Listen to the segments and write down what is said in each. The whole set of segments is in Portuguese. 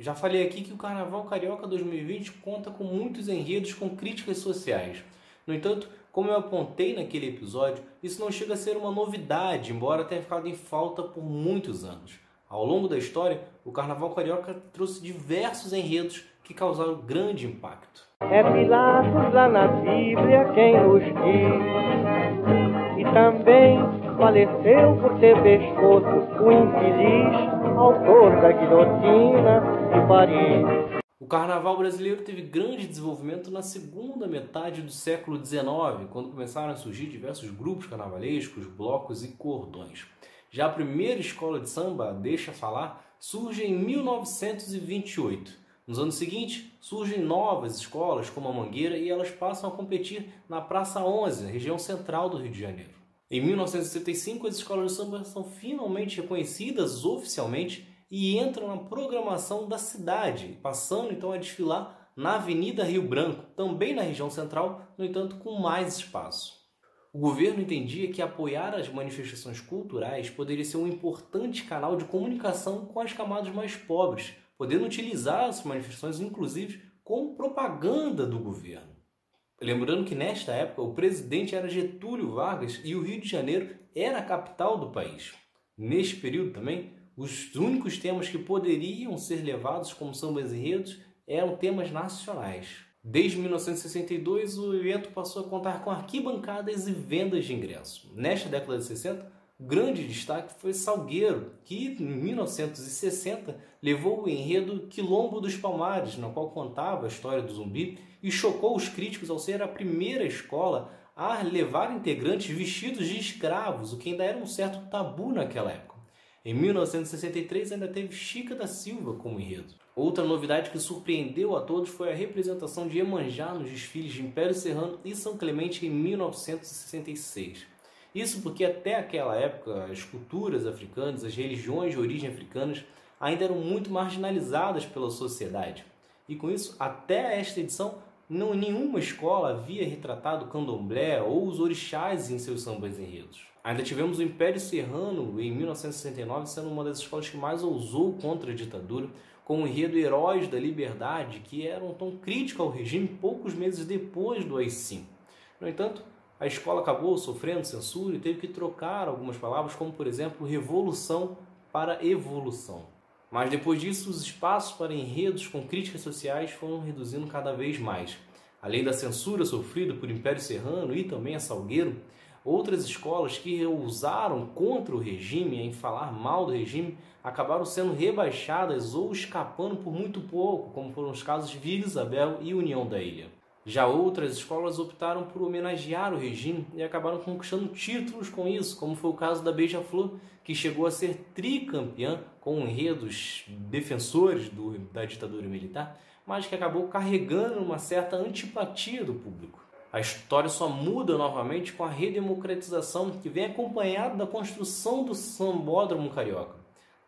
Já falei aqui que o Carnaval Carioca 2020 conta com muitos enredos com críticas sociais. No entanto, como eu apontei naquele episódio, isso não chega a ser uma novidade, embora tenha ficado em falta por muitos anos. Ao longo da história, o Carnaval Carioca trouxe diversos enredos que causaram grande impacto. É Pilatos lá na Bíblia quem nos diz, e também faleceu por ter pescoço o infeliz da guilhotina de Paris. O carnaval brasileiro teve grande desenvolvimento na segunda metade do século XIX, quando começaram a surgir diversos grupos carnavalescos, blocos e cordões. Já a primeira escola de samba, Deixa Falar, surge em 1928. Nos anos seguintes, surgem novas escolas, como a Mangueira, e elas passam a competir na Praça 11, região central do Rio de Janeiro. Em 1975, as escolas de samba são finalmente reconhecidas oficialmente e entram na programação da cidade, passando então a desfilar na Avenida Rio Branco, também na região central, no entanto com mais espaço. O governo entendia que apoiar as manifestações culturais poderia ser um importante canal de comunicação com as camadas mais pobres, podendo utilizar as manifestações, inclusive, como propaganda do governo. Lembrando que nesta época o presidente era Getúlio Vargas e o Rio de Janeiro era a capital do país. Neste período também, os únicos temas que poderiam ser levados como sambas enredos eram temas nacionais. Desde 1962, o evento passou a contar com arquibancadas e vendas de ingressos. Nesta década de 60, o grande destaque foi Salgueiro, que em 1960 levou o enredo Quilombo dos Palmares, na qual contava a história do zumbi e chocou os críticos ao ser a primeira escola a levar integrantes vestidos de escravos, o que ainda era um certo tabu naquela época. Em 1963 ainda teve Chica da Silva como enredo. Outra novidade que surpreendeu a todos foi a representação de Iemanjá nos desfiles de Império Serrano e São Clemente em 1966. Isso porque até aquela época as culturas africanas, as religiões de origem africanas ainda eram muito marginalizadas pela sociedade. E com isso, até esta edição, não nenhuma escola havia retratado o candomblé ou os orixás em seus sambas enredos. Ainda tivemos o Império Serrano em 1969 sendo uma das escolas que mais ousou contra a ditadura, com o enredo Heróis da Liberdade, que era um tom crítico ao regime poucos meses depois do AI-5. No entanto, a escola acabou sofrendo censura e teve que trocar algumas palavras, como por exemplo revolução para evolução. Mas depois disso, os espaços para enredos com críticas sociais foram reduzindo cada vez mais. Além da censura sofrida por Império Serrano e também a Salgueiro, Outras escolas que ousaram contra o regime, em falar mal do regime, acabaram sendo rebaixadas ou escapando por muito pouco, como foram os casos de Vila Isabel e União da Ilha. Já outras escolas optaram por homenagear o regime e acabaram conquistando títulos com isso, como foi o caso da Beija-Flor, que chegou a ser tricampeã com enredos defensores do, da ditadura militar, mas que acabou carregando uma certa antipatia do público. A história só muda novamente com a redemocratização que vem acompanhada da construção do sambódromo carioca.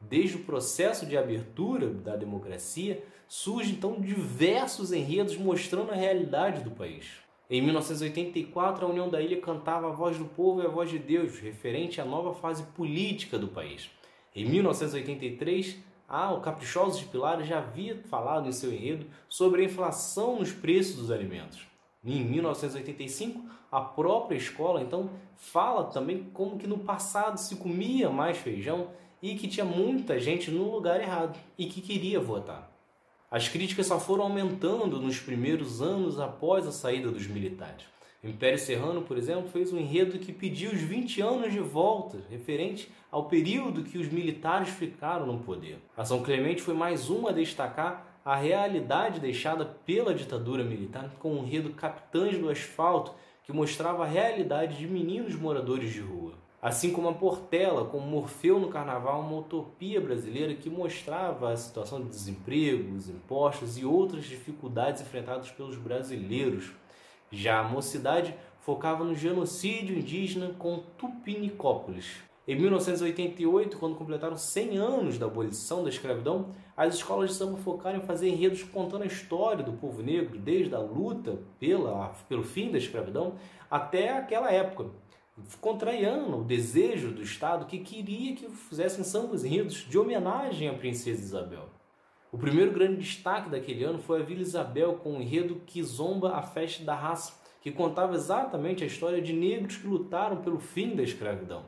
Desde o processo de abertura da democracia, surgem então diversos enredos mostrando a realidade do país. Em 1984, a União da Ilha cantava a voz do povo e a voz de Deus, referente à nova fase política do país. Em 1983, ah, o Caprichosos de Pilares já havia falado em seu enredo sobre a inflação nos preços dos alimentos. Em 1985, a própria escola então fala também como que no passado se comia mais feijão e que tinha muita gente no lugar errado e que queria votar. As críticas só foram aumentando nos primeiros anos após a saída dos militares. O Império Serrano, por exemplo, fez um enredo que pediu os 20 anos de volta, referente ao período que os militares ficaram no poder. A São Clemente foi mais uma a destacar a realidade deixada pela ditadura militar com o enredo Capitães do Asfalto, que mostrava a realidade de meninos moradores de rua. Assim como a Portela, com Morfeu no Carnaval, uma utopia brasileira que mostrava a situação de desemprego, os impostos e outras dificuldades enfrentadas pelos brasileiros. Já a Mocidade focava no genocídio indígena com Tupinicópolis, em 1988, quando completaram 100 anos da abolição da escravidão, as escolas de samba focaram em fazer enredos contando a história do povo negro, desde a luta pela, pelo fim da escravidão até aquela época, contrariando o desejo do Estado que queria que fizessem sambas enredos de homenagem à princesa Isabel. O primeiro grande destaque daquele ano foi a Vila Isabel com o enredo Kizomba, a Festa da Raça, que contava exatamente a história de negros que lutaram pelo fim da escravidão.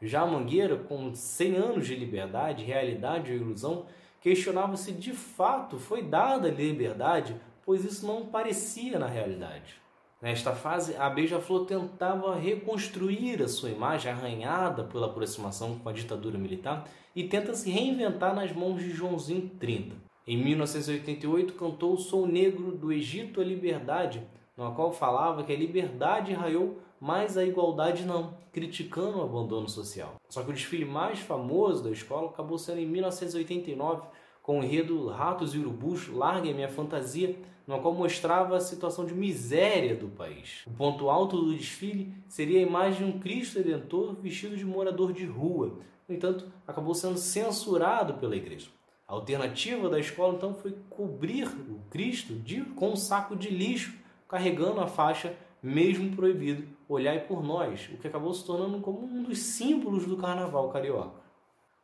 Já a Mangueira, com 100 anos de liberdade, realidade ou ilusão, questionava se de fato foi dada liberdade, pois isso não parecia na realidade. Nesta fase, a Beija-Flor tentava reconstruir a sua imagem arranhada pela aproximação com a ditadura militar e tenta se reinventar nas mãos de Joãozinho 30. Em 1988, cantou Sou Negro do Egito à Liberdade, no qual falava que a liberdade raiou, mas a igualdade não, criticando o abandono social. Só que o desfile mais famoso da escola acabou sendo em 1989, com o enredo Ratos e Urubus, Largue a Minha Fantasia, no qual mostrava a situação de miséria do país. O ponto alto do desfile seria a imagem de um Cristo Redentor vestido de morador de rua. No entanto, acabou sendo censurado pela igreja. A alternativa da escola então foi cobrir o Cristo de, com um saco de lixo, carregando a faixa mesmo proibido, olhai por nós, o que acabou se tornando como um dos símbolos do carnaval carioca.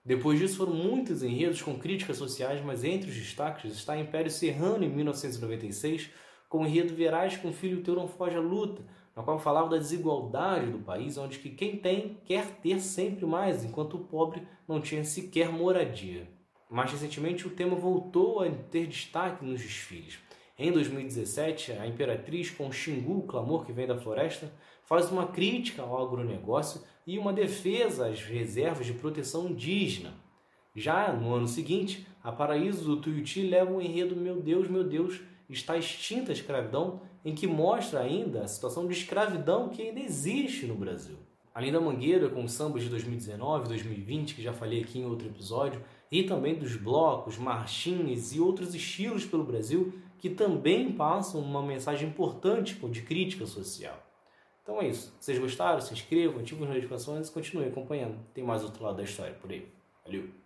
Depois disso foram muitos enredos com críticas sociais, mas entre os destaques está Império Serrano em 1996, com o enredo Verás com o filho teu não foge à luta, na qual falava da desigualdade do país, onde que quem tem quer ter sempre mais, enquanto o pobre não tinha sequer moradia. Mais recentemente, o tema voltou a ter destaque nos desfiles. Em 2017, a Imperatriz, com Xingu, o clamor que vem da floresta, faz uma crítica ao agronegócio e uma defesa às reservas de proteção indígena. Já no ano seguinte, a Paraíso do Tuiuti leva o enredo Meu Deus, meu Deus, está extinta a escravidão, em que mostra ainda a situação de escravidão que ainda existe no Brasil. Além da Mangueira, com sambas de 2019 2020, que já falei aqui em outro episódio, e também dos blocos, marchinhas e outros estilos pelo Brasil que também passam uma mensagem importante de crítica social. Então é isso. Vocês gostaram, se inscrevam, ativem as notificações e continuem acompanhando. Tem mais outro lado da história por aí. Valeu!